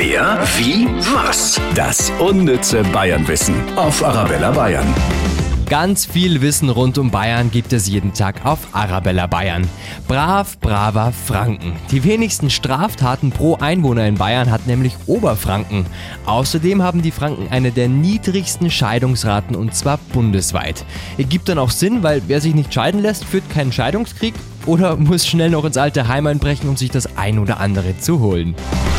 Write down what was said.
Wer, wie, was? Das unnütze Bayernwissen auf Arabella Bayern. Ganz viel Wissen rund um Bayern gibt es jeden Tag auf Arabella Bayern. Brav, braver Franken. Die wenigsten Straftaten pro Einwohner in Bayern hat nämlich Oberfranken. Außerdem haben die Franken eine der niedrigsten Scheidungsraten und zwar bundesweit. Gibt dann auch Sinn, weil wer sich nicht scheiden lässt, führt keinen Scheidungskrieg oder muss schnell noch ins alte Heim einbrechen, um sich das ein oder andere zu holen.